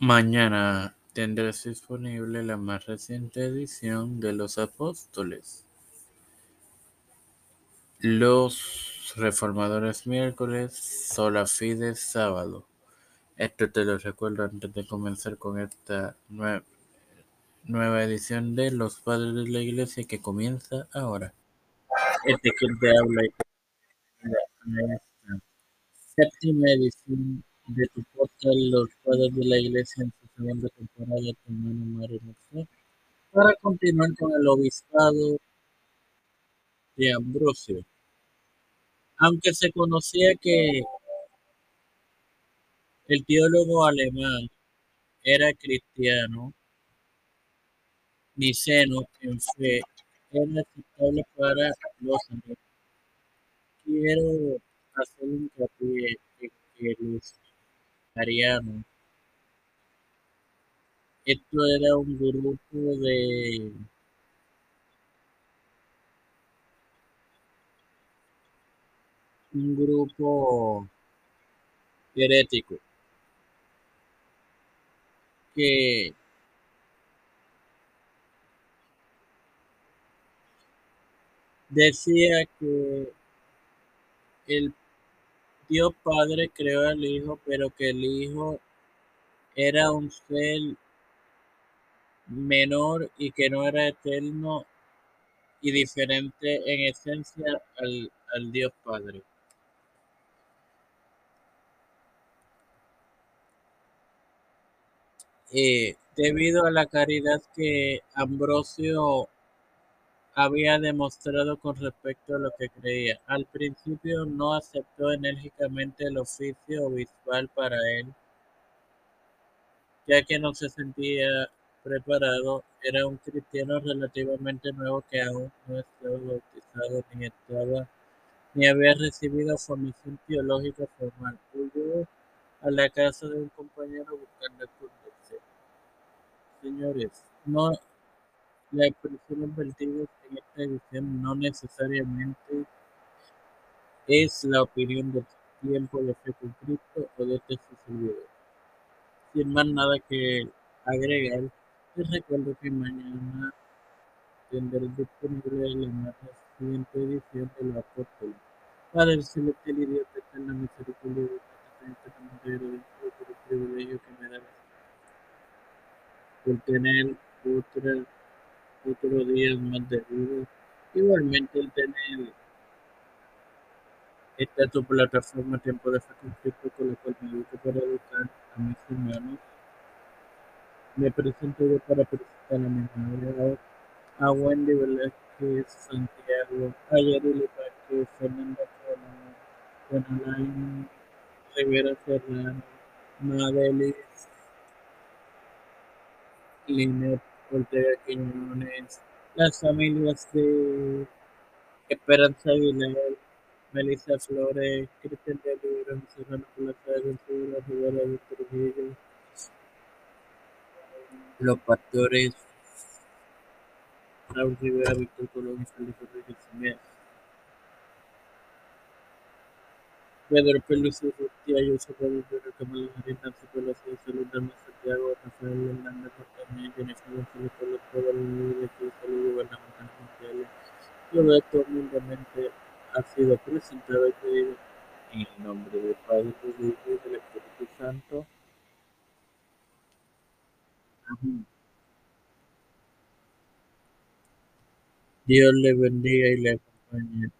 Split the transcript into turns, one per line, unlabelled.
Mañana tendrás disponible la más reciente edición de Los Apóstoles. Los Reformadores miércoles, Sola Fide sábado. Esto te lo recuerdo antes de comenzar con esta nueva edición de Los Padres de la Iglesia que comienza ahora. Este que te habla esta séptima edición de tu podcast Los Padres de la Iglesia en su segunda temporada, tu hermano Mario para continuar con el obispado de Ambrosio. Aunque se conocía que el teólogo alemán era cristiano, niceno en fe, era aceptable para los amigos. Quiero hacer un hincapié en que los arianos, esto era un grupo de un grupo herético que decía que el Dios Padre creó al Hijo, pero que el Hijo era un ser menor y que no era eterno y diferente en esencia al, al Dios Padre. Eh, debido a la caridad que Ambrosio había demostrado con respecto a lo que creía. Al principio no aceptó enérgicamente el oficio obispal para él, ya que no se sentía preparado, era un cristiano relativamente nuevo que aún no estaba bautizado ni estaba ni había recibido formación teológica formal. Huyó a la casa de un compañero buscando Señores, no en esta edición no necesariamente es la opinión del tiempo de fe con Cristo o de este servidor. Sin más nada que agregar, les recuerdo que mañana tendré disponible la más reciente edición de la Apóstol. Padre el celestial y Dios de la misericordia de Dios, por el privilegio que me da por tener otra, otro día más de vida. Igualmente el tener esta tu plataforma Tiempo de Fe con la cual me educo para educar a mis hermanos. Me presento yo para presentar a mi madre, a Wendy Velázquez, Santiago, a Yarili Vázquez, Fernanda Colón, Juan Rivera Serrano, Madelis, Linet Ortega Quiñones, las familias de Esperanza Aguilar, Melissa Flores, Cristian de Libra, Serrano Plaza, Ventura, Rivera de los pastores Raúl Rivera, Víctor Colón Felipe Rodríguez Pedro Peluso, Rustia, Yusuf Rodríguez, Kamala Harris, Nancy Pelosi, Salud Dama Santiago, Rafael Hernández, Portaña, Jennifer González, el mundo que salud gubernamental mundiales. Todo esto humildemente ha sido presentado y pedido en el nombre del Padre, del Hijo y del Espíritu Santo. Amén. Dios le bendiga y le acompañe.